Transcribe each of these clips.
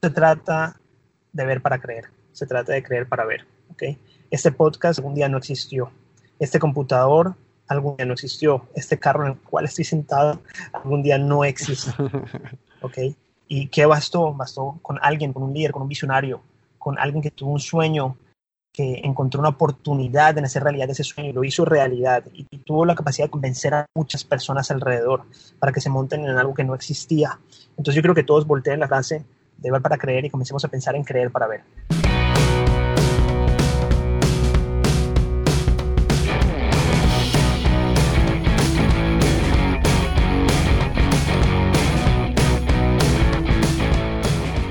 se trata de ver para creer, se trata de creer para ver. ¿okay? Este podcast algún día no existió. Este computador algún día no existió. Este carro en el cual estoy sentado algún día no existe. ¿okay? ¿Y qué bastó? Bastó con alguien, con un líder, con un visionario, con alguien que tuvo un sueño, que encontró una oportunidad en hacer realidad ese sueño y lo hizo realidad y, tuvo la capacidad de convencer a muchas personas alrededor para que se monten en algo que no existía. Entonces yo creo que todos volteen la frase de ver para creer y comencemos a pensar en creer para ver.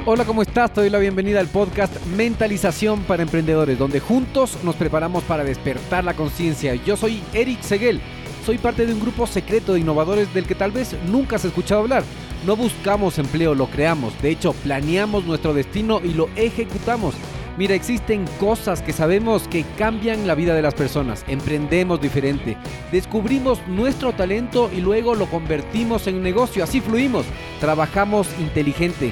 Hola, ¿cómo estás? Te doy la bienvenida al podcast Mentalización para Emprendedores, donde juntos nos preparamos para despertar la conciencia. Yo soy Eric Seguel, soy parte de un grupo secreto de innovadores del que tal vez nunca has escuchado hablar. No buscamos empleo, lo creamos. De hecho, planeamos nuestro destino y lo ejecutamos. Mira, existen cosas que sabemos que cambian la vida de las personas. Emprendemos diferente. Descubrimos nuestro talento y luego lo convertimos en negocio. Así fluimos. Trabajamos inteligente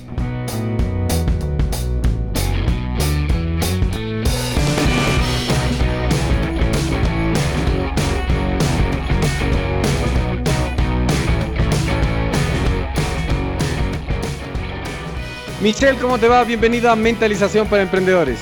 Michelle, ¿cómo te va? Bienvenida a Mentalización para Emprendedores.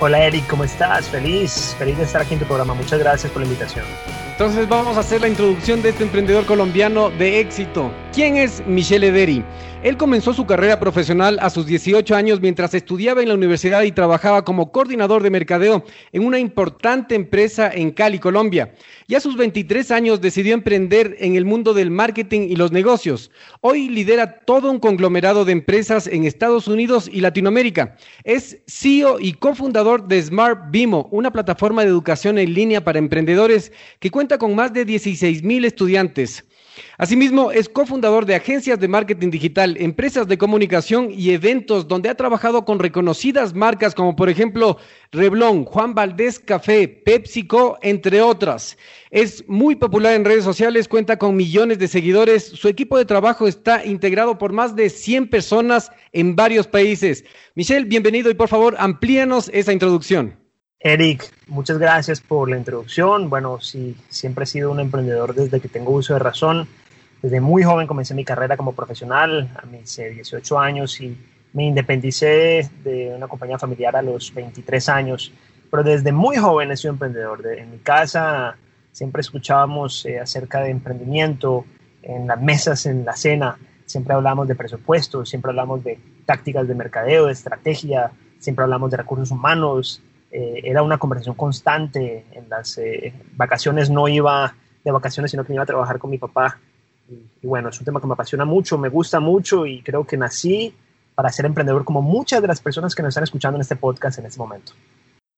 Hola Eric, ¿cómo estás? Feliz, feliz de estar aquí en tu programa. Muchas gracias por la invitación. Entonces vamos a hacer la introducción de este emprendedor colombiano de éxito. ¿Quién es Michelle Ederi? Él comenzó su carrera profesional a sus 18 años mientras estudiaba en la universidad y trabajaba como coordinador de mercadeo en una importante empresa en Cali, Colombia. Y a sus 23 años decidió emprender en el mundo del marketing y los negocios. Hoy lidera todo un conglomerado de empresas en Estados Unidos y Latinoamérica. Es CEO y cofundador de Smart Bimo, una plataforma de educación en línea para emprendedores que cuenta con más de 16 mil estudiantes. Asimismo, es cofundador de agencias de marketing digital, empresas de comunicación y eventos donde ha trabajado con reconocidas marcas como por ejemplo Reblon, Juan Valdés Café, PepsiCo, entre otras. Es muy popular en redes sociales, cuenta con millones de seguidores. Su equipo de trabajo está integrado por más de 100 personas en varios países. Michelle, bienvenido y por favor amplíanos esa introducción. Eric, muchas gracias por la introducción. Bueno, sí, siempre he sido un emprendedor desde que tengo uso de razón. Desde muy joven comencé mi carrera como profesional, a mis 18 años, y me independicé de una compañía familiar a los 23 años. Pero desde muy joven he sido emprendedor. en mi casa siempre escuchábamos eh, acerca de emprendimiento, en las mesas, en la cena, siempre hablamos de presupuestos, siempre hablamos de tácticas de mercadeo, de estrategia, siempre hablamos de recursos humanos, eh, era una conversación constante. En las eh, vacaciones no iba de vacaciones, sino que iba a trabajar con mi papá. Y, bueno, es un tema que me apasiona mucho, me gusta mucho y creo que nací para ser emprendedor como muchas de las personas que nos están escuchando en este podcast en este momento.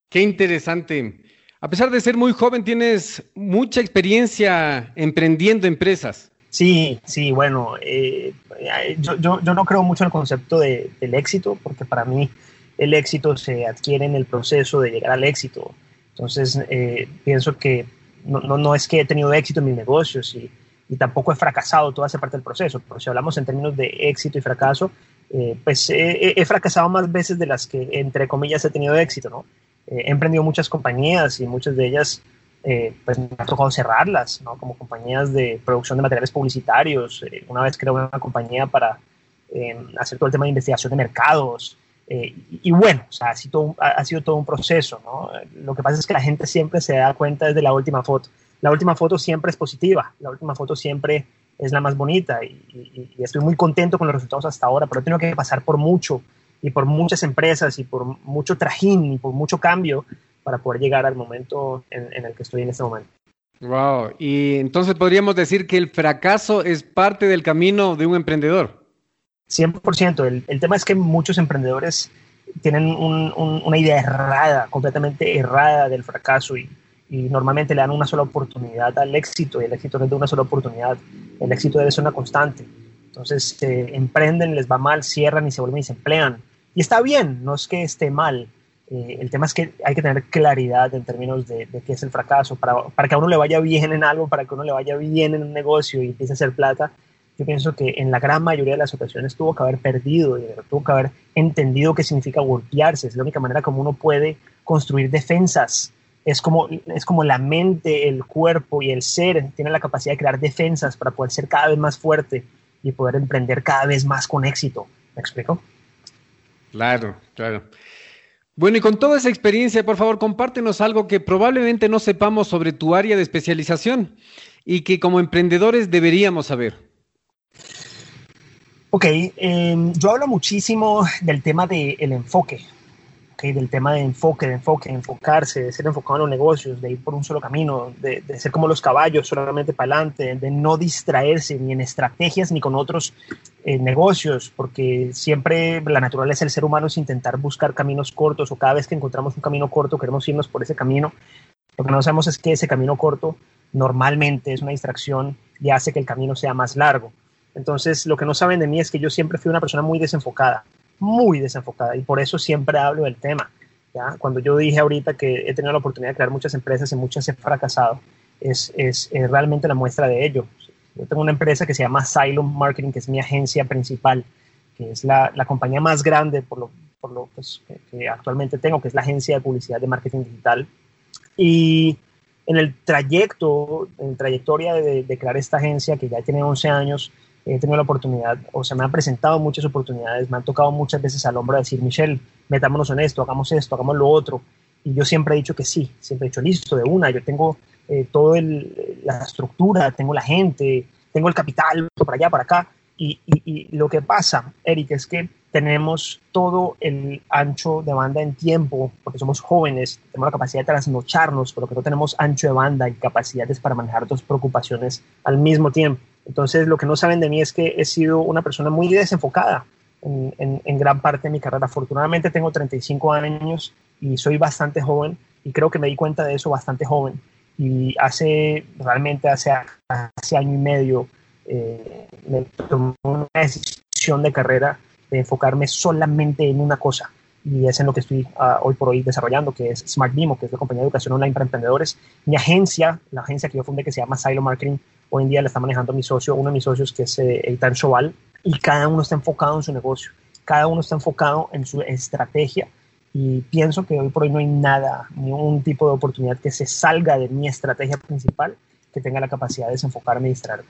Qué interesante. A pesar de ser muy joven, tienes mucha experiencia emprendiendo empresas. Sí, sí, bueno, eh, yo, yo, yo, no creo mucho en el concepto de, del éxito, porque para mí el éxito se adquiere en el proceso de llegar al éxito. Entonces, eh, pienso que no, no, es que he tenido éxito en mis negocios y, y, tampoco he fracasado toda esa parte del proceso, pero si hablamos en términos de éxito y fracaso, eh, pues he, fracasado más veces de las que, entre comillas, he tenido éxito, ¿no? Eh, he emprendido muchas compañías y muchas de ellas, pues me ha tocado cerrarlas, ¿no? Como compañías de producción de materiales publicitarios. una vez creé una compañía para hacer todo el tema de investigación de mercados, eh, y, bueno, o sea, ha, sido, ha, sido todo un proceso, ¿no? Lo que pasa es que la gente siempre se da cuenta desde la última foto. La última foto siempre es positiva, la última foto siempre es la más bonita y, estoy muy contento con los resultados hasta ahora, pero he tenido que pasar por mucho y por muchas empresas y por mucho trajín y por mucho cambio para poder llegar al momento en, en el que estoy en este momento. Wow, y entonces podríamos decir que el fracaso es parte del camino de un emprendedor. 100%. El, tema es que muchos emprendedores tienen una idea errada, completamente errada del fracaso y, normalmente le dan una sola oportunidad al éxito y el éxito no es de una sola oportunidad, el éxito debe ser una constante. Entonces emprenden, les va mal, cierran y se vuelven y se emplean. Y está bien, no es que esté mal. Eh, el tema es que hay que tener claridad en términos de, qué es el fracaso. Para, para, que a uno le vaya bien en algo, para que a uno le vaya bien en un negocio y empiece a hacer plata, yo pienso que en la gran mayoría de las ocasiones tuvo que haber perdido, tuvo que haber entendido qué significa golpearse. Es la única manera como uno puede construir defensas. Es como, es como la mente, el cuerpo y el ser tienen la capacidad de crear defensas para poder ser cada vez más fuerte y poder emprender cada vez más con éxito. ¿Me explico? Claro, claro. Bueno, y con toda esa experiencia, por favor, compártenos algo que probablemente no sepamos sobre tu área de especialización y que como emprendedores deberíamos saber. Ok, em, yo hablo muchísimo del tema del enfoque, okay, del tema de enfoque, de enfoque, de enfocarse, de ser enfocado en los negocios, de ir por un solo camino, de, ser como los caballos solamente para adelante, de no distraerse ni en estrategias ni con otros eh, negocios, porque siempre la naturaleza del ser humano es intentar buscar caminos cortos o cada vez que encontramos un camino corto queremos irnos por ese camino. Lo que no sabemos es que ese camino corto normalmente es una distracción y hace que el camino sea más largo. Entonces, lo que no saben de mí es que yo siempre fui una persona muy desenfocada, muy desenfocada, y por eso siempre hablo del tema. ¿ya? Cuando yo dije ahorita que he tenido la oportunidad de crear muchas empresas y muchas he fracasado, es, es, realmente la muestra de ello. Yo tengo una empresa que se llama Asylum Marketing, que es mi agencia principal, que es la, la compañía más grande por lo, por lo pues, que, actualmente tengo, que es la agencia de publicidad de marketing digital. Y en el trayecto, en trayectoria de, de crear esta agencia, que ya tiene 11 años, he tenido la oportunidad, o se me han presentado muchas oportunidades, me han tocado muchas veces al hombro a decir, Michelle, metámonos en esto, hagamos esto, hagamos lo otro. Y yo siempre he dicho que sí, siempre he dicho, listo, de una, yo tengo eh, toda la estructura, tengo la gente, tengo el capital, para allá, para acá. Y, y, lo que pasa, Eric, es que tenemos todo el ancho de banda en tiempo, porque somos jóvenes, tenemos la capacidad de trasnocharnos, pero que no tenemos ancho de banda y capacidades para manejar dos preocupaciones al mismo tiempo. Entonces, lo que no saben de mí es que he sido una persona muy desenfocada en, gran parte de mi carrera. Afortunadamente tengo 35 años y soy bastante joven y creo que me di cuenta de eso bastante joven. Y hace, realmente hace, hace año y medio, eh, me tomé una decisión de carrera de enfocarme solamente en una cosa y es en lo que estoy ah, hoy por hoy desarrollando, que es Smart Mimo, que es la compañía de educación online para emprendedores. Mi agencia, la agencia que yo fundé que se llama Silo Marketing, Hoy en día la está manejando mi socio, uno de mis socios que es eh, Eitan Choval, y cada uno está enfocado en su negocio, cada uno está enfocado en su estrategia y pienso que hoy por hoy no hay nada, ni un tipo de oportunidad que se salga de mi estrategia principal que tenga la capacidad de desenfocarme y distraerme.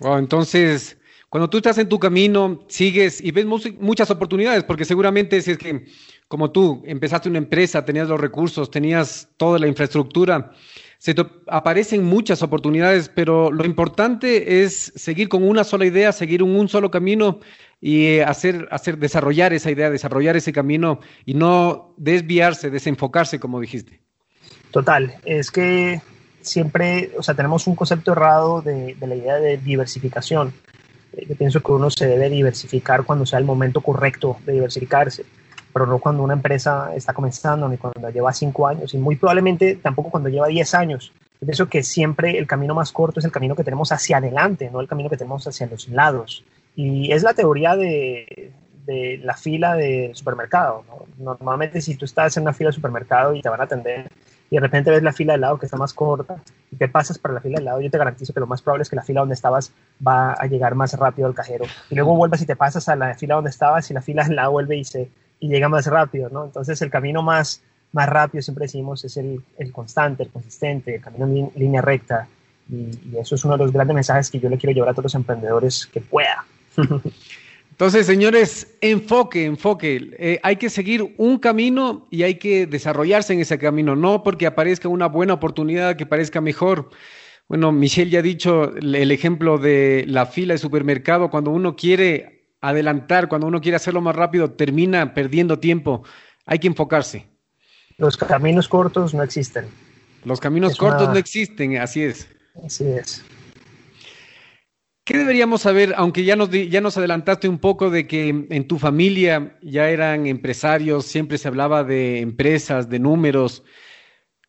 Wow, entonces, cuando tú estás en tu camino, sigues y ves muchas oportunidades, porque seguramente si es que, como tú, empezaste una empresa, tenías los recursos, tenías toda la infraestructura, se te aparecen muchas oportunidades, pero lo importante es seguir con una sola idea, seguir un, un solo camino y eh, hacer, hacer, desarrollar esa idea, desarrollar ese camino y no desviarse, desenfocarse, como dijiste. Total, es que siempre, o sea, tenemos un concepto errado de, la idea de diversificación. Eh, yo pienso que uno se debe diversificar cuando sea el momento correcto de diversificarse pero no cuando una empresa está comenzando ni cuando lleva cinco años y muy probablemente tampoco cuando lleva diez años. Yo pienso que siempre el camino más corto es el camino que tenemos hacia adelante, no el camino que tenemos hacia los lados. Y es la teoría de, de la fila de supermercado. Normalmente si tú estás en una fila de supermercado y te van a atender y de repente ves la fila de lado que está más corta y te pasas para la fila de lado, yo te garantizo que lo más probable es que la fila donde estabas va a llegar más rápido al cajero. Y luego vuelves y te pasas a la fila donde estabas y la fila de lado vuelve y se y llega más rápido, ¿no? Entonces el camino más, más rápido, siempre decimos, es el, el constante, el consistente, el camino en línea recta. Y, eso es uno de los grandes mensajes que yo le quiero llevar a todos los emprendedores que pueda. Entonces, señores, enfoque, enfoque. Eh, hay que seguir un camino y hay que desarrollarse en ese camino, no porque aparezca una buena oportunidad que parezca mejor. Bueno, Michelle ya ha dicho el ejemplo de la fila de supermercado, cuando uno quiere adelantar, cuando uno quiere hacerlo más rápido, termina perdiendo tiempo. Hay que enfocarse. Los caminos cortos no existen. Los caminos cortos no existen, así es. Así es. ¿Qué deberíamos saber, aunque ya nos, ya nos adelantaste un poco de que en tu familia ya eran empresarios, siempre se hablaba de empresas, de números?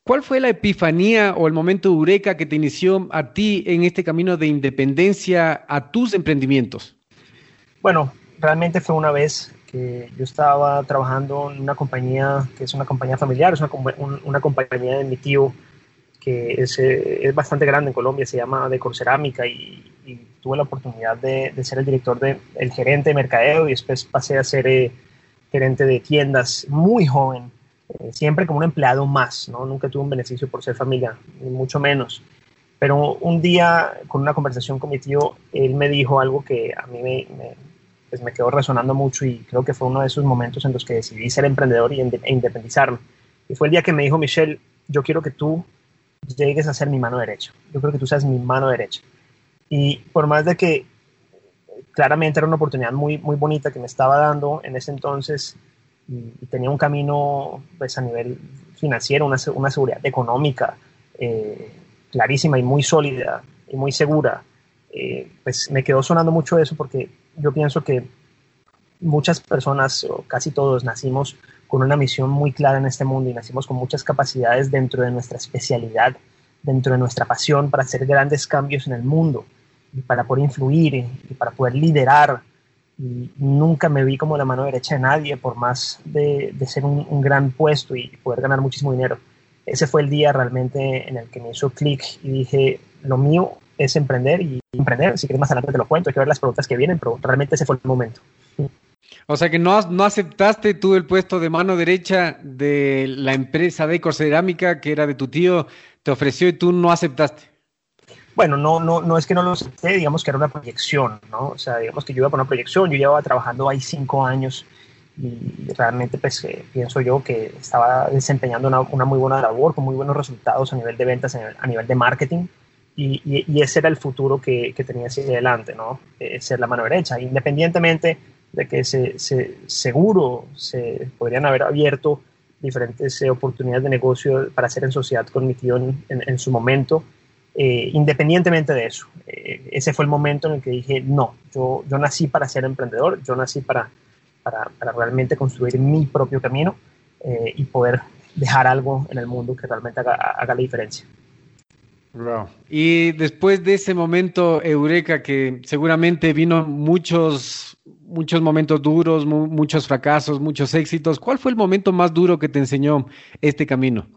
¿Cuál fue la epifanía o el momento eureka que te inició a ti en este camino de independencia a tus emprendimientos? Bueno, realmente fue una vez que yo estaba trabajando en una compañía que es una compañía familiar, es una, compañía de mi tío que es, eh, es, bastante grande en Colombia, se llama Decor Cerámica y, tuve la oportunidad de, ser el director, de, el gerente de mercadeo y después pasé a ser eh, gerente de tiendas muy joven, eh, siempre como un empleado más, ¿no? Nunca tuve un beneficio por ser familia, ni mucho menos. Pero un día, con una conversación con mi tío, él me dijo algo que a mí me, pues me quedó resonando mucho y creo que fue uno de esos momentos en los que decidí ser emprendedor y e independizarme. Y fue el día que me dijo, Michelle, yo quiero que tú llegues a ser mi mano derecha. Yo creo que tú seas mi mano derecha. Y por más de que claramente era una oportunidad muy, muy bonita que me estaba dando en ese entonces y, tenía un camino pues, a nivel financiero, una, una seguridad económica eh, clarísima y muy sólida y muy segura, eh, pues me quedó sonando mucho eso porque yo pienso que muchas personas, o casi todos, nacimos con una misión muy clara en este mundo y nacimos con muchas capacidades dentro de nuestra especialidad, dentro de nuestra pasión para hacer grandes cambios en el mundo y para poder influir y para poder liderar. Nunca me vi como la mano derecha de nadie, por más de, ser un, gran puesto y poder ganar muchísimo dinero. Ese fue el día realmente en el que me hizo clic y dije, lo mío es emprender y emprender. Si quieres más adelante te lo cuento, hay que ver las preguntas que vienen, pero realmente ese fue el momento. O sea que no, no aceptaste tú el puesto de mano derecha de la empresa de Cerámica que era de tu tío, te ofreció y tú no aceptaste. Bueno, no, no, no es que no lo acepté, digamos que era una proyección, ¿no? O sea, digamos que yo iba por una proyección, yo llevaba trabajando ahí cinco años y realmente pues eh, pienso yo que estaba desempeñando una, una, muy buena labor, con muy buenos resultados a nivel de ventas, a nivel de marketing. Y, y, y, ese era el futuro que, que tenía hacia adelante, ¿no? Eh, ser la mano derecha, independientemente de que se, se, seguro se podrían haber abierto diferentes eh, oportunidades de negocio para hacer en sociedad con mi tío en, en, su momento, eh, independientemente de eso. Eh, ese fue el momento en el que dije, no, yo, yo nací para ser emprendedor, yo nací para, para, para realmente construir mi propio camino eh, y poder dejar algo en el mundo que realmente haga, haga la diferencia. Wow. Y después de ese momento eureka que seguramente vino muchos muchos momentos duros, mu muchos fracasos, muchos éxitos, ¿cuál fue el momento más duro que te enseñó este camino?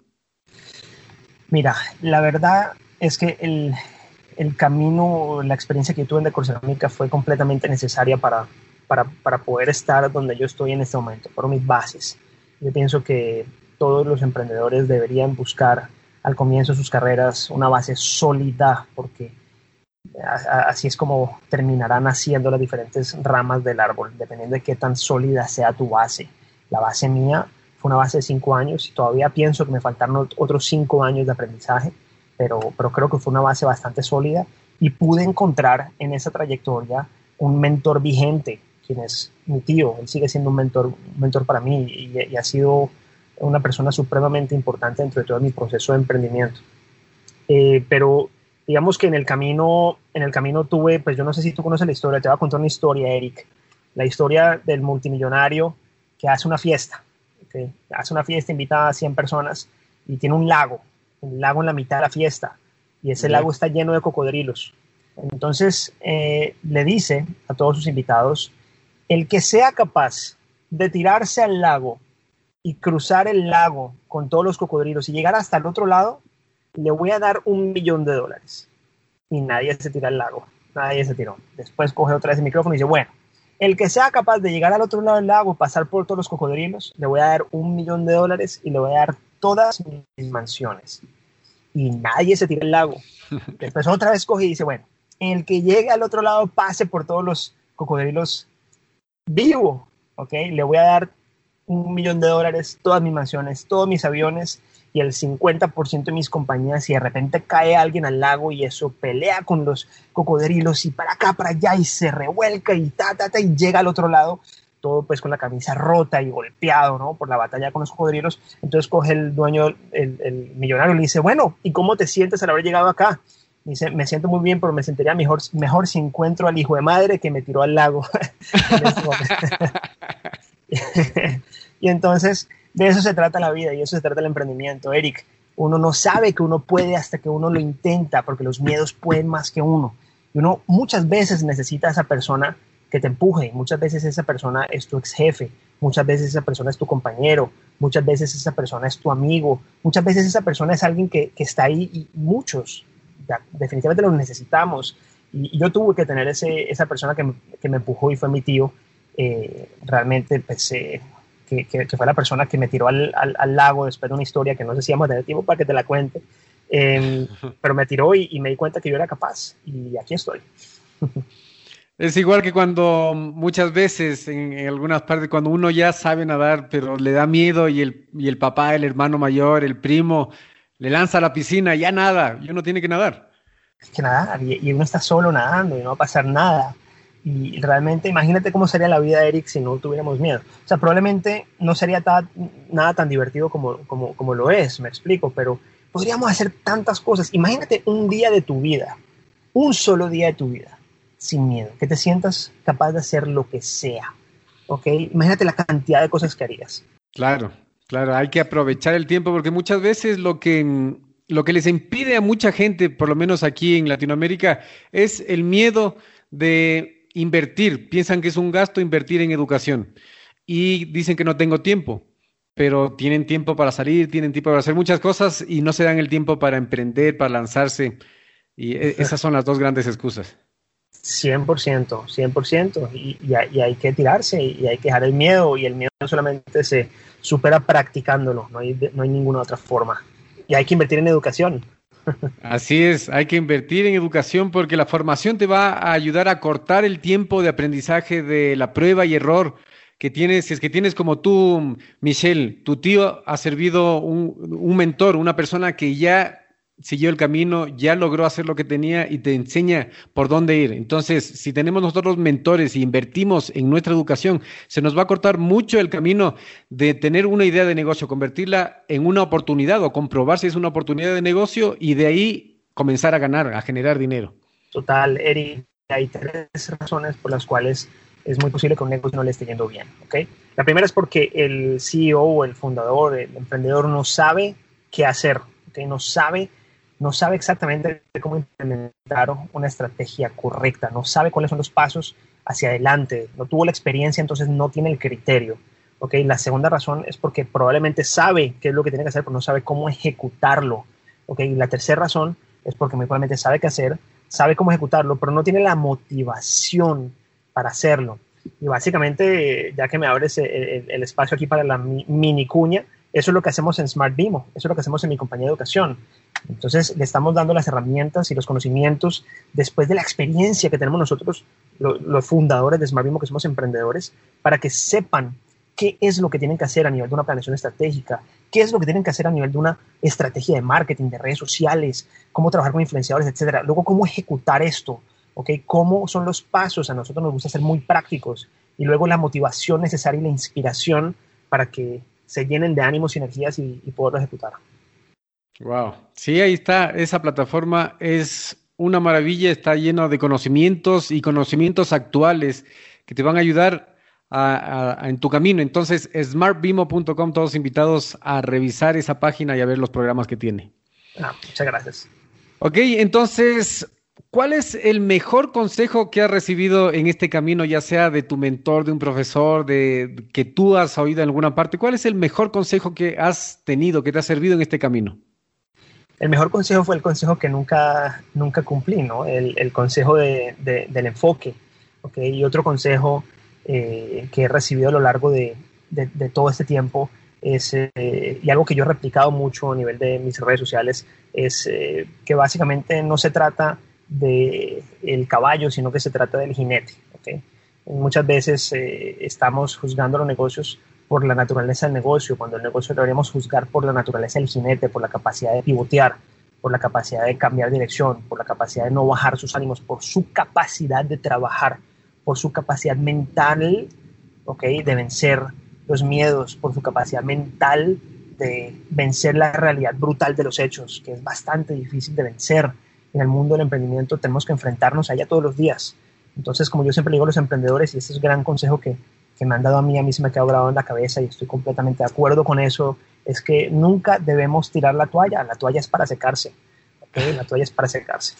Mira, la verdad es que el, el camino, la experiencia que tuve en Decorcerámica fue completamente necesaria para, para, para poder estar donde yo estoy en este momento, por mis bases. Yo pienso que todos los emprendedores deberían buscar al comienzo de sus carreras una base sólida, porque así es como terminarán haciendo las diferentes ramas del árbol, dependiendo de qué tan sólida sea tu base. La base mía fue una base de cinco años y todavía pienso que me faltaron otros cinco años de aprendizaje, pero, pero creo que fue una base bastante sólida y pude encontrar en esa trayectoria un mentor vigente, quien es mi tío. Él sigue siendo un mentor, mentor para mí y ha sido una persona supremamente importante dentro de todo mi proceso de emprendimiento. Eh, pero digamos que en el camino, en el camino tuve, pues yo no sé si tú conoces la historia, te voy a contar una historia, Eric, la historia del multimillonario que hace una fiesta, ¿okay? hace una fiesta, invita a 100 personas y tiene un lago, un lago en la mitad de la fiesta y ese lago está lleno de cocodrilos. Entonces eh, le dice a todos sus invitados, el que sea capaz de tirarse al lago y cruzar el lago con todos los cocodrilos y llegar hasta el otro lado, le voy a dar un millón de dólares. Y nadie se tira al lago, nadie se tiró. Después coge otra vez el micrófono y dice, bueno, el que sea capaz de llegar al otro lado del lago, pasar por todos los cocodrilos, le voy a dar un millón de dólares y le voy a dar todas mis mansiones. Y nadie se tira al lago. Después otra vez coge y dice, bueno, el que llegue al otro lado pase por todos los cocodrilos vivo, ¿ok? Le voy a dar un millón de dólares, todas mis mansiones, todos mis aviones y el 50% de mis compañías y de repente cae alguien al lago y eso pelea con los cocodrilos y para acá, para allá y se revuelca y ta, ta, y llega al otro lado, todo pues con la camisa rota y golpeado, ¿no? Por la batalla con los cocodrilos. Entonces coge el dueño, el, millonario y le dice, bueno, ¿y cómo te sientes al haber llegado acá? Dice, me siento muy bien, pero me sentiría mejor, mejor si encuentro al hijo de madre que me tiró al lago. y entonces, de eso se trata la vida y eso se trata el emprendimiento, Eric. Uno no sabe que uno puede hasta que uno lo intenta, porque los miedos pueden más que uno. Y uno muchas veces necesita a esa persona que te empuje. Muchas veces esa persona es tu ex jefe, muchas veces esa persona es tu compañero, muchas veces esa persona es tu amigo, muchas veces esa persona es alguien que, está ahí y muchos definitivamente los necesitamos. Y, yo tuve que tener ese, esa persona que, me empujó y fue mi tío, eh, realmente pues, eh, que, que, fue la persona que me tiró al, al, lago después de una historia que no sé si vamos a tener tiempo para que te la cuente, em, pero me tiró y, y me di cuenta que yo era capaz y aquí estoy. Es igual que cuando muchas veces en, algunas partes, cuando uno ya sabe nadar, pero le da miedo y el, y el papá, el hermano mayor, el primo, le lanza a la piscina, ya nada, y uno tiene que nadar. Que nadar, y, uno está solo nadando y no va a pasar nada. Y realmente, imagínate cómo sería la vida de Eric si no tuviéramos miedo. O sea, probablemente no sería nada tan divertido como, como, como lo es, me explico, pero podríamos hacer tantas cosas. Imagínate un día de tu vida, un solo día de tu vida sin miedo, que te sientas capaz de hacer lo que sea. ¿Ok? Imagínate la cantidad de cosas que harías. Claro, claro, hay que aprovechar el tiempo porque muchas veces lo que, lo que les impide a mucha gente, por lo menos aquí en Latinoamérica, es el miedo de invertir. Piensan que es un gasto invertir en educación y dicen que no tengo tiempo pero tienen tiempo para salir, tienen tiempo para hacer muchas cosas y no se dan el tiempo para emprender, para lanzarse. Y e, esas son las dos grandes excusas. 100%, 100%, y, y, hay que tirarse y hay que dejar el miedo, y el miedo solamente se supera practicándolo, no hay, no hay ninguna otra forma. Y hay que invertir en educación. Así es, hay que invertir en educación porque la formación te va a ayudar a cortar el tiempo de aprendizaje de la prueba y error que tienes, si es que tienes como tú, Michelle, tu tío ha servido un, un mentor, una persona que ya siguió el camino, ya logró hacer lo que tenía y te enseña por dónde ir. Entonces, si tenemos nosotros mentores y invertimos en nuestra educación, se nos va a cortar mucho el camino de tener una idea de negocio, convertirla en una oportunidad o comprobar si es una oportunidad de negocio y de ahí comenzar a ganar, a generar dinero. Total, Eri, hay tres razones por las cuales es muy posible que un negocio no le esté yendo bien. ¿okay? La primera es porque el CEO o el fundador, el emprendedor no sabe qué hacer, ¿okay? no sabe no sabe exactamente cómo implementar una estrategia correcta, no sabe cuáles son los pasos hacia adelante, no tuvo la experiencia, entonces no tiene el criterio. ¿okay? La segunda razón es porque probablemente sabe qué es lo que tiene que hacer, pero no sabe cómo ejecutarlo. ¿okay? Y la tercera razón es porque muy probablemente sabe qué hacer, sabe cómo ejecutarlo, pero no tiene la motivación para hacerlo. Y básicamente, ya que me abres el, espacio aquí para la mini cuña, eso es lo que hacemos en Smart Bimo, eso es lo que hacemos en mi compañía de educación. Entonces, le estamos dando las herramientas y los conocimientos después de la experiencia que tenemos nosotros, los fundadores de Smart que somos emprendedores, para que sepan qué es lo que tienen que hacer a nivel de una planeación estratégica, qué es lo que tienen que hacer a nivel de una estrategia de marketing, de redes sociales, cómo trabajar con influenciadores, etcétera. Luego, cómo ejecutar esto, ¿ok? Cómo son los pasos. A nosotros nos gusta ser muy prácticos. Y luego la motivación necesaria y la inspiración para que se llenen de ánimos y energías y, y poderlo ejecutar. Wow, sí, ahí está, esa plataforma es una maravilla, está llena de conocimientos y conocimientos actuales que te van a ayudar en tu camino. Entonces, smartbimo.com, todos invitados a revisar esa página y a ver los programas que tiene. Ah, muchas gracias. Ok, entonces, ¿Cuál es el mejor consejo que has recibido en este camino, ya sea de tu mentor, de un profesor, de que tú has oído en alguna parte? ¿Cuál es el mejor consejo que has tenido, que te ha servido en este camino? El mejor consejo fue el consejo que nunca, nunca cumplí, ¿no? El, consejo del enfoque. ¿okay? Y otro consejo eh, que he recibido a lo largo de, todo este tiempo es, eh, y algo que yo he replicado mucho a nivel de mis redes sociales, es eh, que básicamente no se trata del el caballo, sino que se trata del jinete. ¿okay? Muchas veces estamos juzgando los negocios por la naturaleza del negocio, cuando el negocio deberíamos juzgar por la naturaleza del jinete, por la capacidad de pivotear, por la capacidad de cambiar dirección, por la capacidad de no bajar sus ánimos, por su capacidad de trabajar, por su capacidad mental ¿okay? de vencer los miedos, por su capacidad mental de vencer la realidad brutal de los hechos, que es bastante difícil de vencer en el mundo del emprendimiento tenemos que enfrentarnos a ella todos los días. Entonces, como yo siempre digo a los emprendedores, y este es un gran consejo que, que me han dado a mí, a mí se ha quedado grabado en la cabeza y estoy completamente de acuerdo con eso, es que nunca debemos tirar la toalla. La toalla es para secarse. La toalla es para secarse.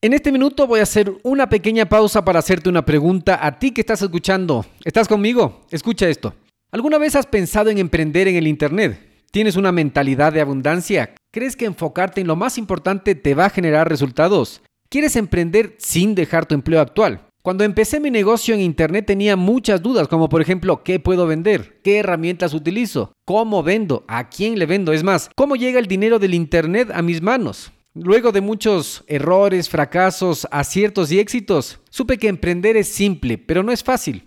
En este minuto voy a hacer una pequeña pausa para hacerte una pregunta a ti que estás escuchando. ¿Estás conmigo? Escucha esto. ¿Alguna vez has pensado en emprender en el Internet? ¿Tienes una mentalidad de abundancia? ¿Crees que enfocarte en lo más importante te va a generar resultados? ¿Quieres emprender sin dejar tu empleo actual? Cuando empecé mi negocio en Internet tenía muchas dudas, como por ejemplo, ¿qué puedo vender? ¿Qué herramientas utilizo? ¿Cómo vendo? ¿A quién le vendo? Es más, ¿cómo llega el dinero del Internet a mis manos? Luego de muchos errores, fracasos, aciertos y éxitos, supe que emprender es simple, pero no es fácil.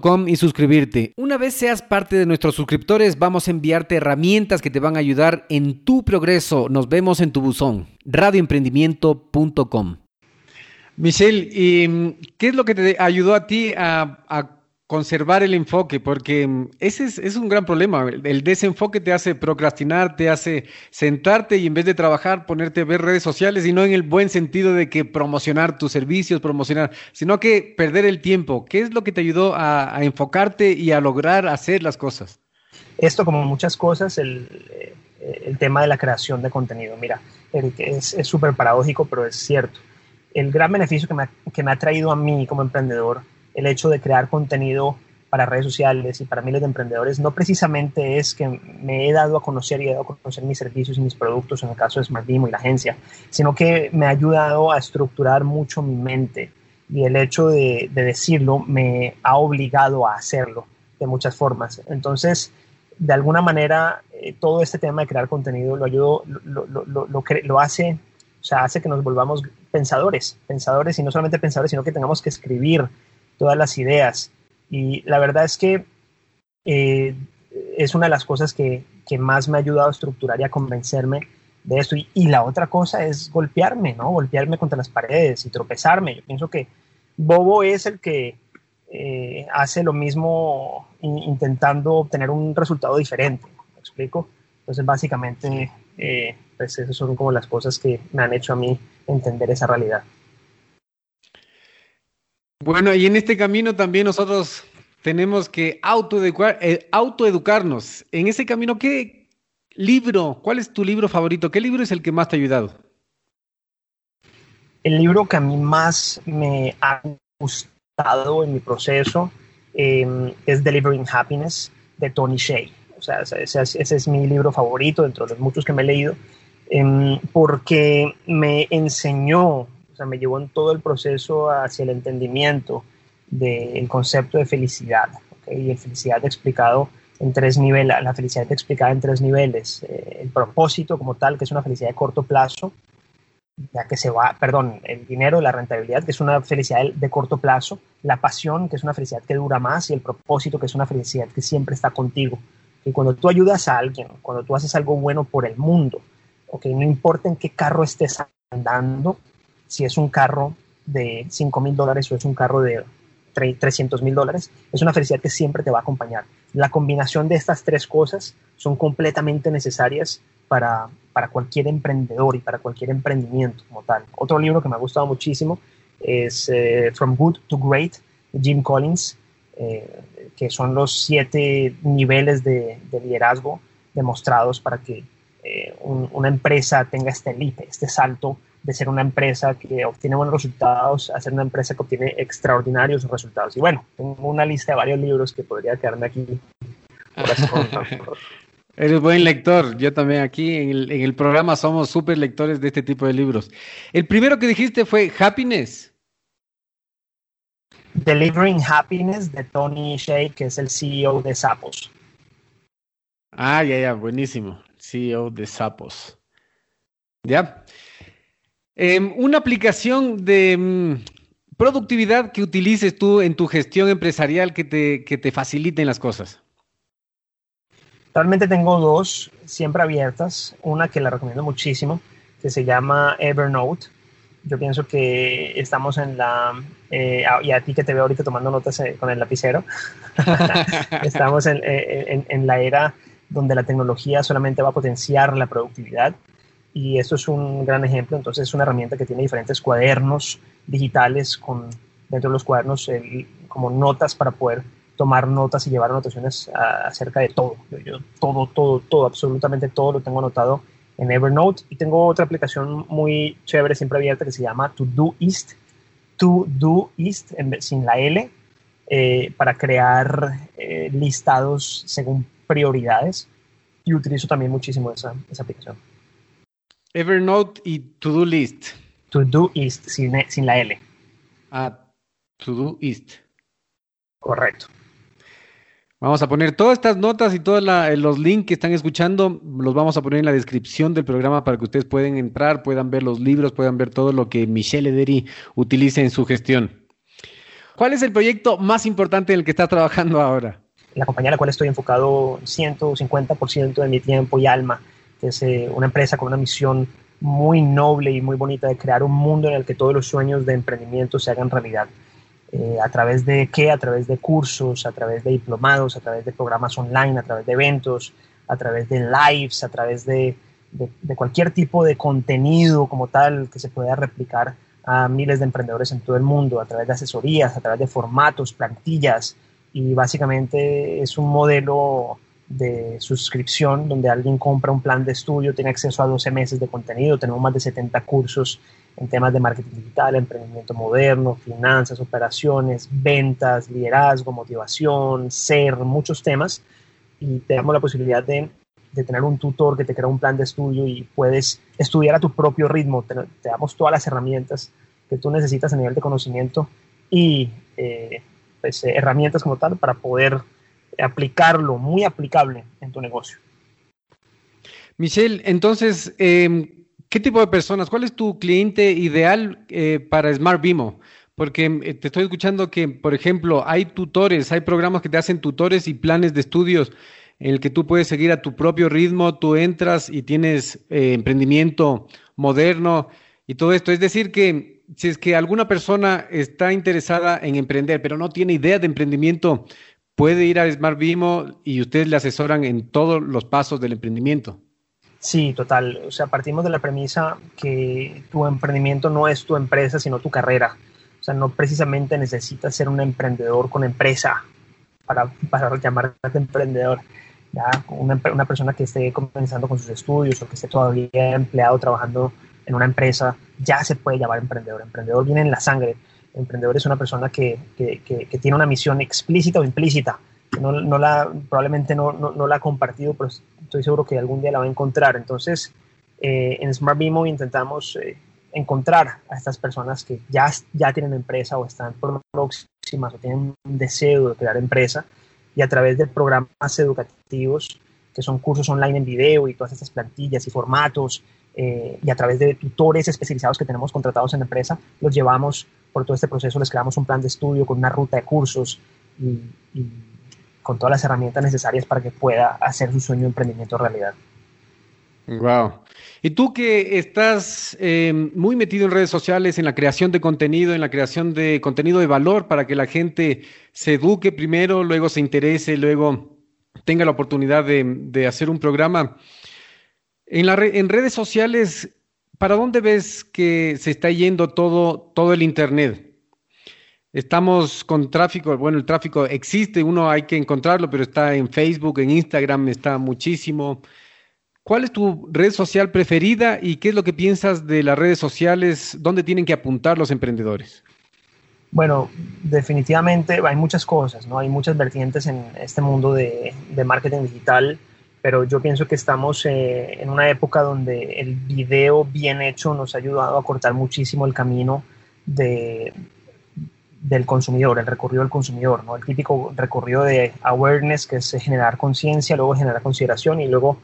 com y suscribirte. Una vez seas parte de nuestros suscriptores, vamos a enviarte herramientas que te van a ayudar en tu progreso. Nos vemos en tu buzón, radioemprendimiento.com. Michelle, ¿y qué es lo que te ayudó a ti a conservar el enfoque, porque mm, ese es, un gran problema. El desenfoque te hace procrastinar, te hace sentarte y en vez de trabajar, ponerte a ver redes sociales y no en el buen sentido de que promocionar tus servicios, promocionar, sino que perder el tiempo. ¿Qué es lo que te ayudó a, enfocarte y a lograr hacer las cosas? Esto, como muchas cosas, el, eh, tema de la creación de contenido. Mira, es súper paradójico, pero es cierto. El gran beneficio que me, que me ha traído a mí como emprendedor el hecho de crear contenido para redes sociales y para miles de emprendedores no precisamente es que me he dado a conocer y he dado a conocer mis servicios y mis productos, en el caso de Smart y la agencia, sino que me ha ayudado a estructurar mucho mi mente y el hecho de, decirlo me ha obligado a hacerlo de muchas formas. Entonces, de alguna manera, eh, todo este tema de crear contenido lo, ayudo, lo, lo, lo, lo hace, o sea, hace que nos volvamos pensadores, pensadores y no solamente pensadores, sino que tengamos que escribir todas las ideas. Y la verdad es que eh, es una de las cosas que, más me ha ayudado a estructurar y a convencerme de esto. Y, la otra cosa es golpearme, ¿no? Golpearme contra las paredes y tropezarme. Yo pienso que Bobo es el que eh, hace lo mismo intentando obtener un resultado diferente. ¿Me explico? Entonces, básicamente, eh, pues esas son como las cosas que me han hecho a mí entender esa realidad. Bueno, y en este camino también nosotros tenemos que autoeducar, eh, autoeducarnos. En ese camino, ¿qué libro, cuál es tu libro favorito? ¿Qué libro es el que más te ha ayudado? El libro que a mí más me ha gustado en mi proceso em, es Delivering Happiness de Tony Shea. O sea, ese, es mi libro favorito dentro de los muchos que me he leído, em, porque me enseñó me llevó en todo el proceso hacia el entendimiento del concepto de felicidad. Y el felicidad explicado en tres niveles, la felicidad explicada en tres niveles. Eh, el propósito como tal, que es una felicidad de corto plazo, ya que se va, perdón, el dinero, la rentabilidad, que es una felicidad de corto plazo, la pasión, que es una felicidad que dura más, y el propósito, que es una felicidad que siempre está contigo. Y cuando tú ayudas a alguien, cuando tú haces algo bueno por el mundo, okay, no importa en qué carro estés andando, si es un carro de 5 mil dólares o es un carro de 300 mil dólares, es una felicidad que siempre te va a acompañar. La combinación de estas tres cosas son completamente necesarias para, para cualquier emprendedor y para cualquier emprendimiento como tal. Otro libro que me ha gustado muchísimo es eh, From Good to Great de Jim Collins, eh, que son los siete niveles de, liderazgo demostrados para que eh, una empresa tenga este elite, este salto de ser una empresa que obtiene buenos resultados a ser una empresa que obtiene extraordinarios resultados. Y bueno, tengo una lista de varios libros que podría quedarme aquí. Eres buen lector, yo también aquí en el, en el programa somos súper lectores de este tipo de libros. El primero que dijiste fue Happiness. Delivering Happiness de Tony Shea, que es el CEO de Sapos. Ah, ya, ya, buenísimo. CEO de Sapos. Ya. Em, una aplicación de mm, productividad que utilices tú en tu gestión empresarial que te, que te faciliten las cosas. Realmente tengo dos siempre abiertas. Una que la recomiendo muchísimo, que se llama Evernote. Yo pienso que estamos en la, eh, y a ti que te veo ahorita tomando notas eh, con el lapicero, estamos eh, en, en, la era donde la tecnología solamente va a potenciar la productividad y esto es un gran ejemplo. Entonces es una herramienta que tiene diferentes cuadernos digitales con dentro de los cuadernos como notas para poder tomar notas y llevar anotaciones acerca de todo. Yo, todo, todo, todo, absolutamente todo lo tengo anotado en Evernote. Y tengo otra aplicación muy chévere, siempre abierta, que se llama Todoist. Todoist, sin la L, eh, para crear eh, listados según prioridades. Y utilizo también muchísimo esa, esa aplicación. Evernote y Todoist. Todoist, sin, sin la L. Ah, Todoist. Correcto. Vamos a poner todas estas notas y todos los links que están escuchando, los vamos a poner en la descripción del programa para que ustedes puedan entrar, puedan ver los libros, puedan ver todo lo que Michelle Ederi utiliza en su gestión. ¿Cuál es el proyecto más importante en el que está trabajando ahora? La compañía a la cual estoy enfocado 150% de mi tiempo y alma, es eh, una empresa con una misión muy noble y muy bonita de crear un mundo en el que todos los sueños de emprendimiento se hagan realidad. Eh, a través de qué, a través de cursos, a través de diplomados, a través de programas online, a través de eventos, a través de lives, a través de, de, cualquier tipo de contenido como tal que se pueda replicar a miles de emprendedores en todo el mundo, a través de asesorías, a través de formatos, plantillas, y básicamente es un modelo de suscripción donde alguien compra un plan de estudio, tiene acceso a 12 meses de contenido, tenemos más de 70 cursos en temas de marketing digital, emprendimiento moderno, finanzas, operaciones, ventas, liderazgo, motivación, ser, muchos temas. Y te damos la posibilidad de, de tener un tutor que te crea un plan de estudio y puedes estudiar a tu propio ritmo. Te, damos todas las herramientas que tú necesitas a nivel de conocimiento y eh, pues, eh, herramientas como tal para poder aplicarlo, muy aplicable en tu negocio. Michelle, entonces, eh, ¿Qué tipo de personas? ¿Cuál es tu cliente ideal eh, para Smart Vimo? Porque eh, te estoy escuchando que, por ejemplo, hay tutores, hay programas que te hacen tutores y planes de estudios en el que tú puedes seguir a tu propio ritmo, tú entras y tienes eh, emprendimiento moderno y todo esto. Es decir, que si es que alguna persona está interesada en emprender, pero no tiene idea de emprendimiento, puede ir a Smart Vimo y ustedes le asesoran en todos los pasos del emprendimiento. Sí, total. O sea, partimos de la premisa que tu emprendimiento no es tu empresa, sino tu carrera. O sea, no precisamente necesitas ser un emprendedor con empresa para, para llamarte emprendedor. ¿ya? Una, una, persona que esté comenzando con sus estudios o que esté todavía empleado trabajando en una empresa, ya se puede llamar emprendedor. Emprendedor viene en la sangre. Emprendedor es una persona que, que, que, tiene una misión explícita o implícita. No, no la, probablemente no, no, no la ha compartido, pero estoy seguro que algún día la va a encontrar. Entonces, eh, en Smart Bimo intentamos eh, encontrar a estas personas que ya, ya tienen empresa o están próximas o tienen un deseo de crear empresa y a través de programas educativos que son cursos online en video y todas estas plantillas y formatos eh, y a través de tutores especializados que tenemos contratados en la empresa, los llevamos por todo este proceso, les creamos un plan de estudio con una ruta de cursos y, con todas las herramientas necesarias para que pueda hacer su sueño de emprendimiento realidad. Wow. Y tú que estás eh, muy metido en redes sociales, en la creación de contenido, en la creación de contenido de valor para que la gente se eduque primero, luego se interese, luego tenga la oportunidad de, hacer un programa. En, la en redes sociales, ¿para dónde ves que se está yendo todo, todo el Internet? Estamos con tráfico, bueno, el tráfico existe, uno hay que encontrarlo, pero está en Facebook, en Instagram, está muchísimo. ¿Cuál es tu red social preferida y qué es lo que piensas de las redes sociales? ¿Dónde tienen que apuntar los emprendedores? Bueno, definitivamente hay muchas cosas, ¿no? Hay muchas vertientes en este mundo de, marketing digital, pero yo pienso que estamos eh, en una época donde el video bien hecho nos ha ayudado a cortar muchísimo el camino de, del consumidor, el recorrido del consumidor, ¿no? El típico recorrido de awareness, que es generar conciencia, luego generar consideración y luego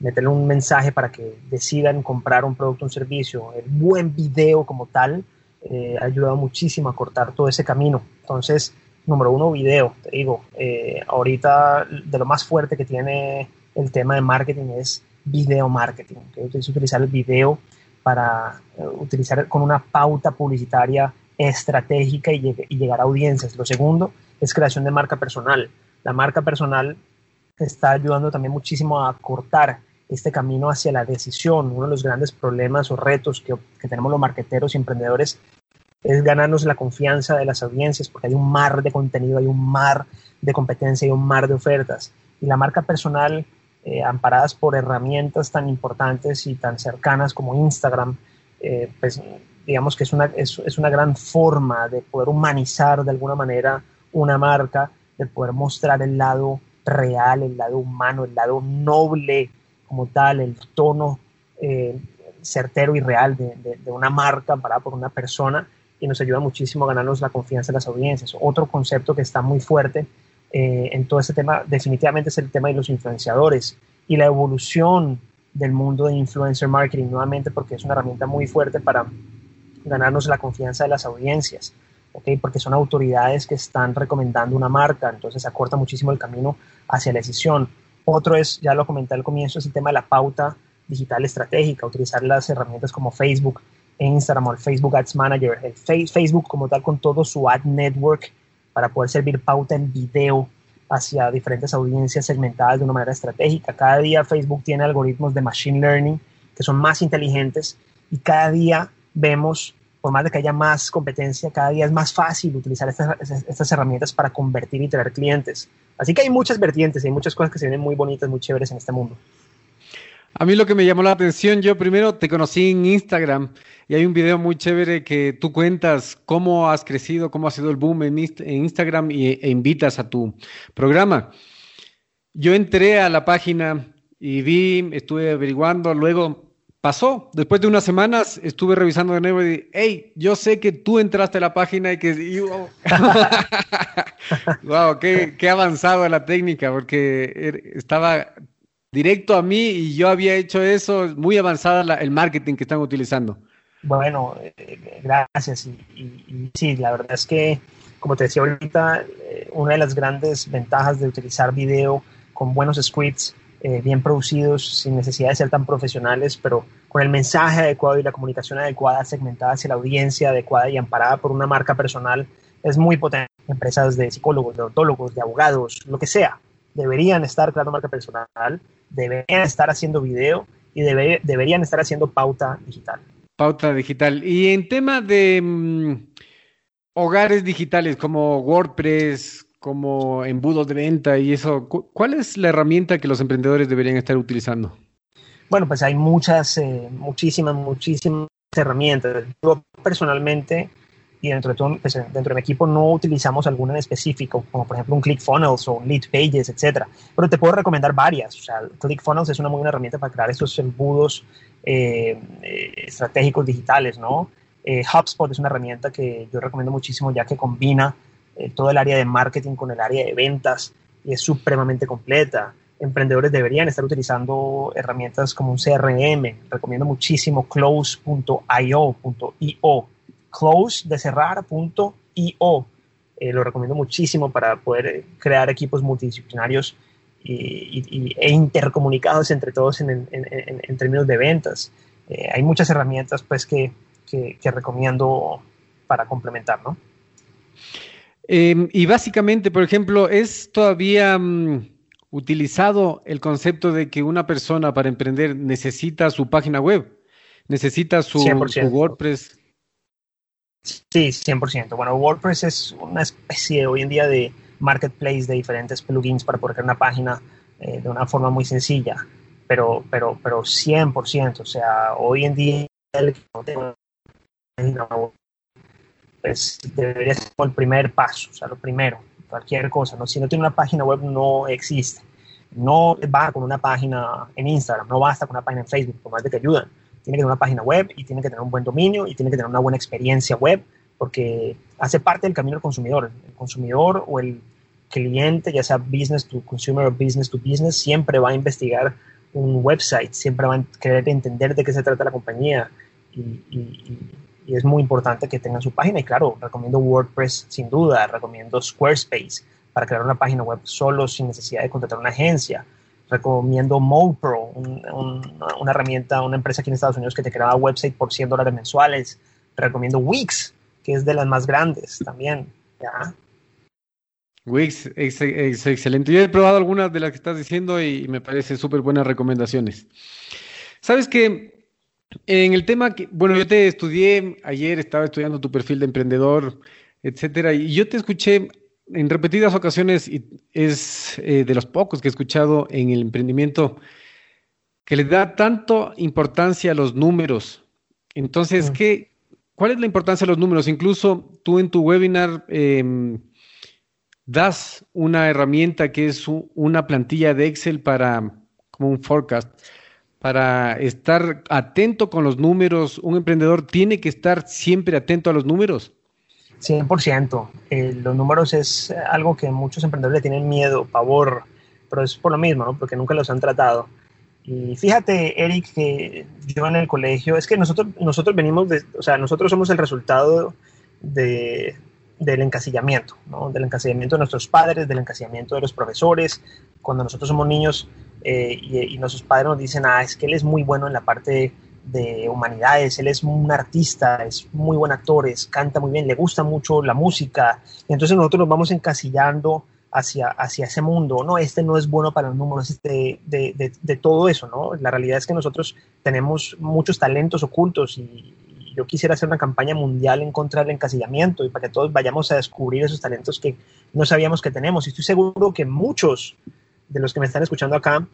meterle un mensaje para que decidan comprar un producto o un servicio, el buen video como tal, eh, ha ayudado muchísimo a cortar todo ese camino. Entonces, número uno, video, te digo, eh, ahorita de lo más fuerte que tiene el tema de marketing es video marketing, que es utilizar el video para eh, utilizar con una pauta publicitaria estratégica y, y, llegar a audiencias. Lo segundo es creación de marca personal. La marca personal está ayudando también muchísimo a cortar este camino hacia la decisión. Uno de los grandes problemas o retos que, que tenemos los marqueteros y emprendedores es ganarnos la confianza de las audiencias, porque hay un mar de contenido, hay un mar de competencia, hay un mar de ofertas. Y la marca personal, eh, amparadas por herramientas tan importantes y tan cercanas como Instagram, eh, pues digamos que es una, es, es una gran forma de poder humanizar de alguna manera una marca, de poder mostrar el lado real, el lado humano, el lado noble como tal, el tono eh, certero y real de, de, una marca para por una persona y nos ayuda muchísimo a ganarnos la confianza de las audiencias. Otro concepto que está muy fuerte eh, en todo este tema definitivamente es el tema de los influenciadores y la evolución del mundo de influencer marketing nuevamente porque es una herramienta muy fuerte para ganarnos la confianza de las audiencias. ¿okay? porque son autoridades que están recomendando una marca, entonces acorta muchísimo el camino hacia la decisión. Otro es, ya lo comenté al comienzo, es el tema de la pauta digital estratégica, utilizar las herramientas como Facebook, Instagram o el Facebook Ads Manager, el Facebook como tal con todo su ad network para poder servir pauta en video hacia diferentes audiencias segmentadas de una manera estratégica. Cada día Facebook tiene algoritmos de machine learning que son más inteligentes y cada día vemos, por más de que haya más competencia, cada día es más fácil utilizar estas, herramientas para convertir y traer clientes. Así que hay muchas vertientes, hay muchas cosas que se vienen muy bonitas, muy chéveres en este mundo. A mí lo que me llamó la atención, yo primero te conocí en Instagram y hay un video muy chévere que tú cuentas cómo has crecido, cómo ha sido el boom en, Instagram y, e invitas a tu programa. Yo entré a la página y vi, estuve averiguando, luego pasó. Después de unas semanas estuve revisando de nuevo y dije, hey, yo sé que tú entraste a la página y que... wow, qué, qué avanzado la técnica, porque er, estaba directo a mí y yo había hecho eso, muy avanzada el marketing que están utilizando. Bueno, eh, gracias. Y, sí, la verdad es que, como te decía ahorita, eh, una de las grandes ventajas de utilizar video con buenos scripts, eh, bien producidos, sin necesidad de ser tan profesionales, pero con el mensaje adecuado y la comunicación adecuada, segmentada hacia la audiencia adecuada y amparada por una marca personal, es muy potente. Empresas de psicólogos, de odontólogos, de abogados, lo que sea, deberían estar creando marca personal, deberían estar haciendo video y deberían estar haciendo pauta digital. Pauta digital. Y en tema de mm, hogares digitales como WordPress, como embudos de venta y eso, ¿cuál es la herramienta que los emprendedores deberían estar utilizando? Bueno, pues hay muchas, eh, muchísimas, muchísimas herramientas. Yo personalmente y dentro de, pues, dentro de mi equipo no utilizamos alguna en específico, como por ejemplo un ClickFunnels o un Leadpages, etcétera. Pero te puedo recomendar varias. O sea, ClickFunnels es una muy buena herramienta para crear esos embudos eh, eh, estratégicos digitales, ¿no? Eh, HubSpot es una herramienta que yo recomiendo muchísimo ya que combina todo el área de marketing con el área de ventas y es supremamente completa. Emprendedores deberían estar utilizando herramientas como un CRM. Recomiendo muchísimo close.io.io close de cerrar.io. Eh, lo recomiendo muchísimo para poder eh, crear equipos multidisciplinarios y, e intercomunicados entre todos en, términos de ventas. Eh, hay muchas herramientas pues, que, recomiendo para complementar, ¿no? Em, y básicamente, por ejemplo, ¿es todavía mm, utilizado el concepto de que una persona para emprender necesita su página web? ¿Necesita su, su WordPress? Sí, 100%. Bueno, WordPress es una especie hoy en día de marketplace de diferentes plugins para poder crear una página eh, de una forma muy sencilla, pero, pero, pero 100%. O sea, hoy en día el que no tenga página pues debería ser el primer paso, o sea, lo primero, cualquier cosa. ¿no? Si no tiene una página web, no existe. No va con una página en Instagram, no basta con una página en Facebook, por más de que ayudan tiene que tener una página web y tiene que tener un buen dominio y tiene que tener una buena experiencia web porque hace parte del camino del consumidor. El consumidor o el cliente, ya sea business to consumer o business to business, siempre va a investigar un website, siempre van a querer entender de qué se trata la compañía y, es muy importante que tengan su página. Y claro, recomiendo WordPress sin duda, recomiendo Squarespace para crear una página web solo sin necesidad de contratar una agencia. Recomiendo MoPro, una herramienta, una empresa aquí en Estados Unidos que te crea website por 100 dólares mensuales. Recomiendo Wix, que es de las más grandes también. Wix es, excelente. Yo he probado algunas de las que estás diciendo y, me parece súper buenas recomendaciones. Sabes que en el tema que, bueno, yo te estudié ayer, estaba estudiando tu perfil de emprendedor, etcétera, y yo te escuché en repetidas ocasiones, y es eh, de los pocos que he escuchado en el emprendimiento, que le da tanto importancia a los números. Entonces, ¿qué, ¿cuál es la importancia de los números? Incluso tú en tu webinar eh, das una herramienta que es una plantilla de Excel para, como un forecast, para estar atento con los números. Un emprendedor tiene que estar siempre atento a los números. 100%. Eh, los números es algo que muchos emprendedores tienen miedo, pavor, pero es por lo mismo, ¿no? Porque nunca los han tratado. Y fíjate, Eric, que yo en el colegio, es que nosotros, nosotros venimos de, o sea, nosotros somos el resultado de, del encasillamiento, ¿no? del encasillamiento de nuestros padres, del encasillamiento de los profesores. Cuando nosotros somos niños eh, y, nuestros padres nos dicen, ah, es que él es muy bueno en la parte de humanidades, él es un artista, es muy buen actor, es, canta muy bien, le gusta mucho la música. Entonces nosotros nos vamos encasillando hacia, hacia ese mundo, no, este no es bueno para los números, de, de, de todo eso, ¿no? La realidad es que nosotros tenemos muchos talentos ocultos y, yo quisiera hacer una campaña mundial en contra del encasillamiento y para que todos vayamos a descubrir esos talentos que no sabíamos que tenemos. Y estoy seguro que muchos de los que me están escuchando acá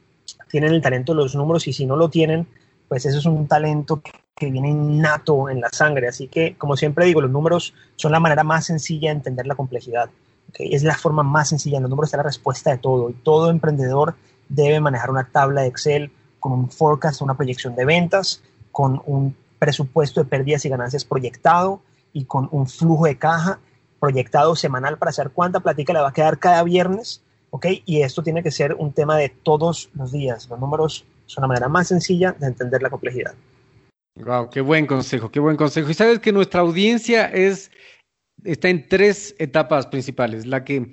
tienen el talento de los números y si no lo tienen, pues eso es un talento que viene innato en la sangre. Así que, como siempre digo, los números son la manera más sencilla de entender la complejidad. Es la forma más sencilla. En los números está la respuesta de todo. Y todo emprendedor debe manejar una tabla de Excel con un forecast, una proyección de ventas, con un presupuesto de pérdidas y ganancias proyectado y con un flujo de caja proyectado semanal para saber cuánta platica le va a quedar cada viernes, ¿ok? Y esto tiene que ser un tema de todos los días. Los números son la manera más sencilla de entender la complejidad. Wow, qué buen consejo, qué buen consejo. Y sabes que nuestra audiencia es está en tres etapas principales. La que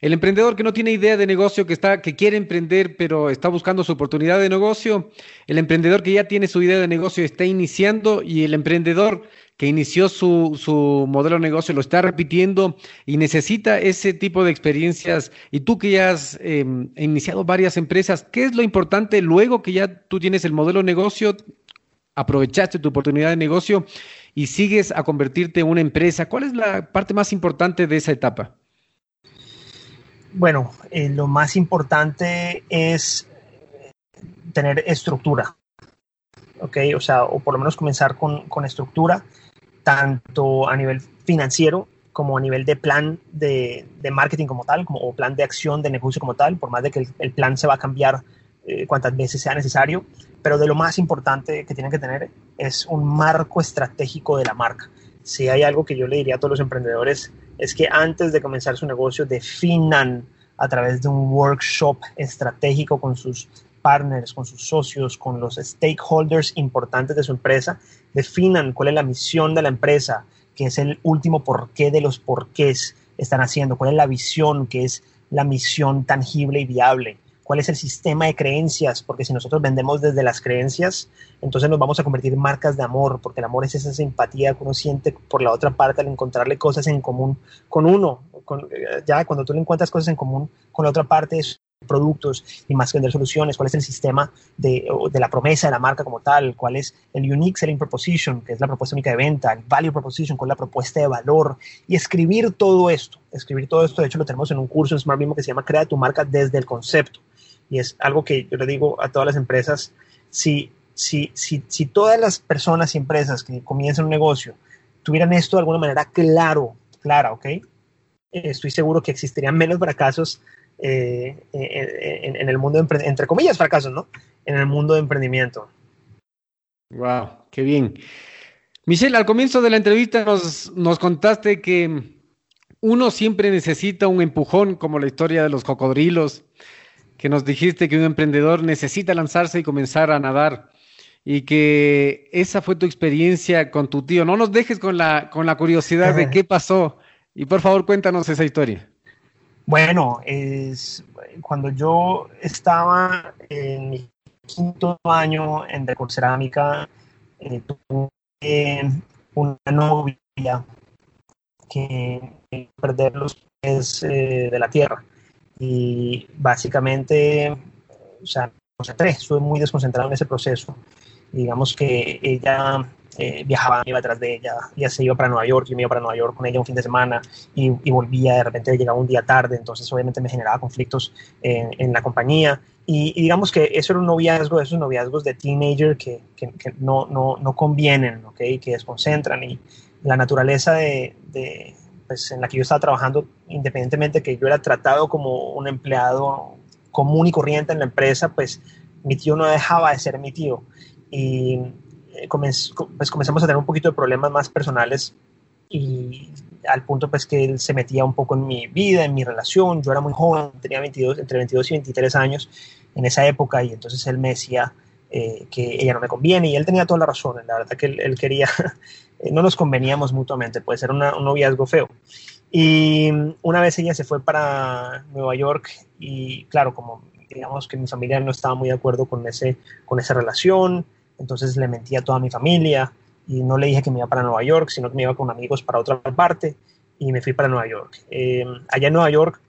el emprendedor que no tiene idea de negocio, que está, que quiere emprender, pero está buscando su oportunidad de negocio, el emprendedor que ya tiene su idea de negocio está iniciando y el emprendedor que inició su, su modelo de negocio lo está repitiendo y necesita ese tipo de experiencias. Y tú que ya has em, iniciado varias empresas, ¿qué es lo importante luego que ya tú tienes el modelo de negocio, aprovechaste tu oportunidad de negocio y sigues a convertirte en una empresa? ¿Cuál es la parte más importante de esa etapa? Bueno, eh, lo más importante es tener estructura, ¿ok? O sea, o por lo menos comenzar con, estructura, tanto a nivel financiero como a nivel de plan de, marketing como tal, como, o plan de acción de negocio como tal, por más de que el, plan se va a cambiar eh, cuantas veces sea necesario, pero de lo más importante que tienen que tener es un marco estratégico de la marca. Si hay algo que yo le diría a todos los emprendedores es que antes de comenzar su negocio definan a través de un workshop estratégico con sus partners, con sus socios, con los stakeholders importantes de su empresa, definan cuál es la misión de la empresa, que es el último porqué de los porqués están haciendo, cuál es la visión, que es la misión tangible y viable cuál es el sistema de creencias, porque si nosotros vendemos desde las creencias, entonces nos vamos a convertir en marcas de amor, porque el amor es esa simpatía que uno siente por la otra parte al encontrarle cosas en común con uno. Eh, ya cuando tú le encuentras cosas en común con la otra parte, es productos y más que vender soluciones, cuál es el sistema de, de, la promesa de la marca como tal, cuál es el Unique Selling Proposition, que es la propuesta única de venta, el Value Proposition, cuál es la propuesta de valor, y escribir todo esto, escribir todo esto, de hecho lo tenemos en un curso en Smart Mismo que se llama Crea tu marca desde el concepto y es algo que yo le digo a todas las empresas, si, si, si, si todas las personas y empresas que comienzan un negocio tuvieran esto de alguna manera claro, clara, ¿ok? Estoy seguro que existirían menos fracasos eh, en, el mundo, de entre comillas, fracasos, ¿no? En el mundo de emprendimiento. Wow, qué bien. Michelle, al comienzo de la entrevista nos, nos contaste que uno siempre necesita un empujón, como la historia de los cocodrilos, que nos dijiste que un emprendedor necesita lanzarse y comenzar a nadar y que esa fue tu experiencia con tu tío. No nos dejes con la, con la curiosidad de qué pasó y por favor cuéntanos esa historia. Bueno, es cuando yo estaba en mi quinto año en Decorcerámica, eh, tuve una novia que perder los pies eh, de la tierra y básicamente, o sea, concentré, estuve muy desconcentrado en ese proceso. Digamos que ella eh, viajaba, iba detrás de ella, ella se iba para Nueva York, yo me iba para Nueva York con ella un fin de semana y, volvía, de repente llegaba un día tarde, entonces obviamente me generaba conflictos en, la compañía. Y, digamos que eso era un noviazgo, esos noviazgos de teenager que, que, no, no, no, convienen, ¿okay? que desconcentran y la naturaleza de, pues, en la que yo estaba trabajando, independientemente que yo era tratado como un empleado común y corriente en la empresa, pues mi tío no dejaba de ser mi tío. Y eh, pues comenzamos a tener un poquito de problemas más personales y al punto pues que él se metía un poco en mi vida, en mi relación. Yo era muy joven, tenía 22, entre 22 y 23 años en esa época y entonces él me decía eh, que ella no me conviene y él tenía toda la razón. La verdad que él quería Eh, no nos conveníamos mutuamente, puede ser un noviazgo feo. Y una vez ella se fue para Nueva York y claro, como digamos que mi familia no estaba muy de acuerdo con, ese, con esa relación, entonces le mentí a toda mi familia y no le dije que me iba para Nueva York, sino que me iba con amigos para otra parte y me fui para Nueva York. Eh, allá en Nueva York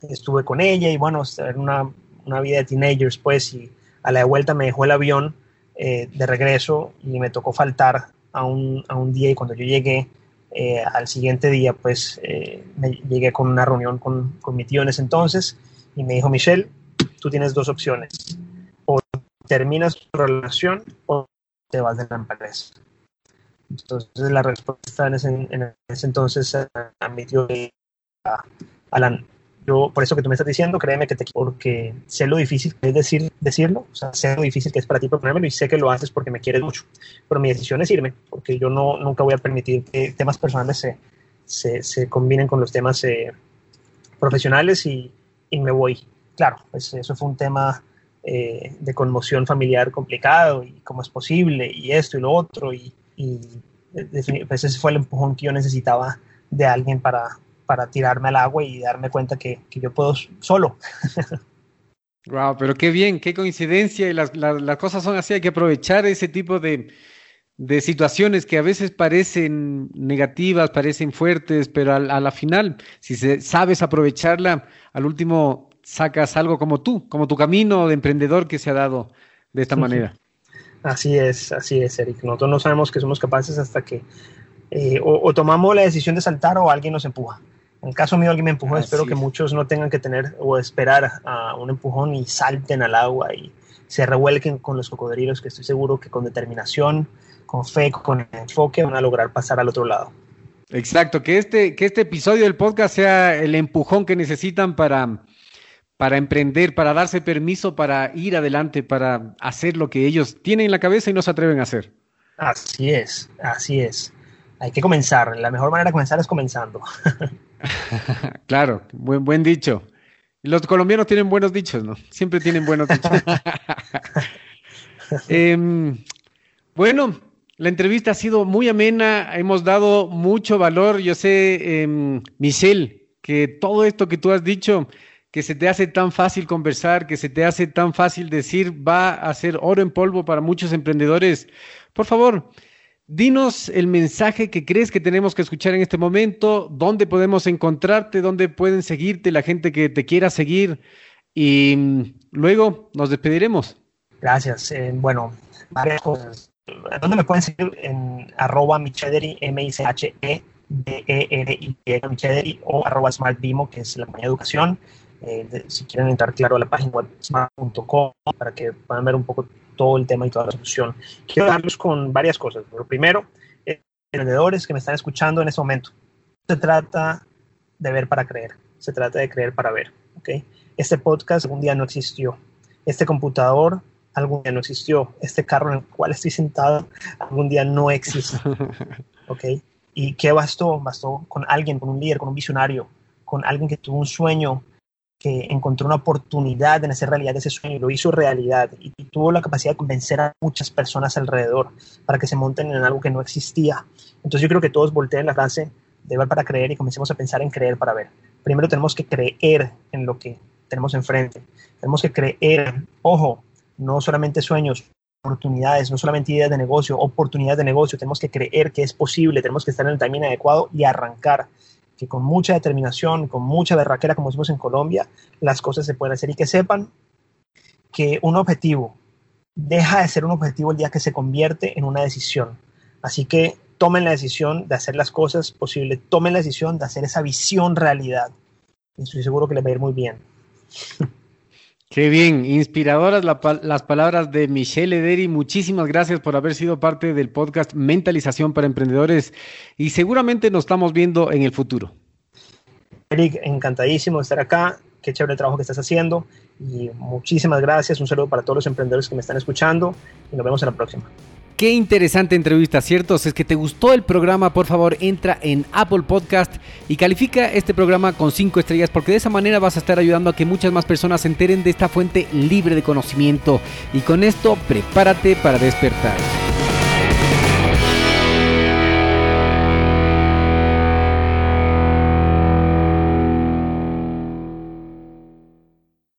estuve con ella y bueno, era una, una, vida de teenagers pues y a la de vuelta me dejó el avión eh, de regreso y me tocó faltar a un, a un día y cuando yo llegué eh, al siguiente día, pues eh, me llegué con una reunión con, con, mi tío en ese entonces y me dijo, Michelle, tú tienes dos opciones, o terminas tu relación o te vas de la empresa. Entonces la respuesta en ese, en ese entonces a mi tío a, Alan, yo, por eso que tú me estás diciendo, créeme que te porque sé lo difícil que es decir, decirlo, o sea, sé lo difícil que es para ti proponérmelo y sé que lo haces porque me quieres mucho. Pero mi decisión es irme, porque yo no, nunca voy a permitir que temas personales se, se, se combinen con los temas eh, profesionales y, y, me voy. Claro, pues eso fue un tema eh, de conmoción familiar complicado y cómo es posible y esto y lo otro y, y pues ese fue el empujón que yo necesitaba de alguien para, para tirarme al agua y darme cuenta que, yo puedo solo. Wow, pero qué bien, qué coincidencia y las, cosas son así, hay que aprovechar ese tipo de, situaciones que a veces parecen negativas, parecen fuertes, pero a, la final, si sabes aprovecharla, al último sacas algo como tú, como tu camino de emprendedor que se ha dado de esta manera. Así es, así es, Eric. Nosotros no sabemos que somos capaces hasta que eh, o, tomamos la decisión de saltar o alguien nos empuja. En el caso mío, alguien me empujó. espero que muchos no tengan que tener o esperar a un empujón y salten al agua y se revuelquen con los cocodrilos, que estoy seguro que con determinación, con fe, con enfoque van a lograr pasar al otro lado. Exacto, que este, que este episodio del podcast sea el empujón que necesitan para, para emprender, para darse permiso para ir adelante, para hacer lo que ellos tienen en la cabeza y no se atreven a hacer. Así es, así es. Hay que comenzar. La mejor manera de comenzar es comenzando. claro, buen, buen dicho. Los colombianos tienen buenos dichos, ¿no? Siempre tienen buenos dichos. Em, bueno, la entrevista ha sido muy amena, hemos dado mucho valor. Yo sé, eh, Michelle, que todo esto que tú has dicho, que se te hace tan fácil conversar, que se te hace tan fácil decir, va a ser oro en polvo para muchos emprendedores. Por favor, Dinos el mensaje que crees que tenemos que escuchar en este momento, dónde podemos encontrarte, dónde pueden seguirte la gente que te quiera seguir y mm, luego nos despediremos. Gracias. Eh, bueno, varias cosas. ¿Dónde me pueden seguir? En arroba michederi, M-I-C-H-E, D-E-R-I, michederi, o arroba smartbimo, que es la compañía de educación. Eh, si quieren entrar, claro, a la página web smart.com para que puedan ver un poco todo el tema y toda la solución. Quiero darles con varias cosas. Lo primero, emprendedores que me están escuchando en este momento, se trata de ver para creer, se trata de creer para ver. ¿okay? Este podcast algún día no existió, este computador algún día no existió, este carro en el cual estoy sentado algún día no existe. ¿okay? ¿Y qué bastó? Bastó con alguien, con un líder, con un visionario, con alguien que tuvo un sueño que encontró una oportunidad en hacer realidad ese sueño y lo hizo realidad y, tuvo la capacidad de convencer a muchas personas alrededor para que se monten en algo que no existía. Entonces yo creo que todos volteen la frase de ver para creer y comencemos a pensar en creer para ver. Primero tenemos que creer en lo que tenemos enfrente. Tenemos que creer, ojo, no solamente sueños, oportunidades, no solamente ideas de negocio, oportunidades de negocio. Tenemos que creer que es posible, tenemos que estar en el timing adecuado y arrancar que con mucha determinación, con mucha berraquera, como decimos en Colombia, las cosas se pueden hacer y que sepan que un objetivo deja de ser un objetivo el día que se convierte en una decisión. Así que tomen la decisión de hacer las cosas posibles, tomen la decisión de hacer esa visión realidad. estoy seguro que les va a ir muy bien. Qué bien, inspiradoras las palabras de Michelle Ederi. Muchísimas gracias por haber sido parte del podcast Mentalización para Emprendedores y seguramente nos estamos viendo en el futuro. Eric, encantadísimo de estar acá. Qué chévere el trabajo que estás haciendo y muchísimas gracias. Un saludo para todos los emprendedores que me están escuchando y nos vemos en la próxima. Qué interesante entrevista, ¿cierto? Si es que te gustó el programa, por favor, entra en Apple Podcast y califica este programa con 5 estrellas porque de esa manera vas a estar ayudando a que muchas más personas se enteren de esta fuente libre de conocimiento. Y con esto, prepárate para despertar.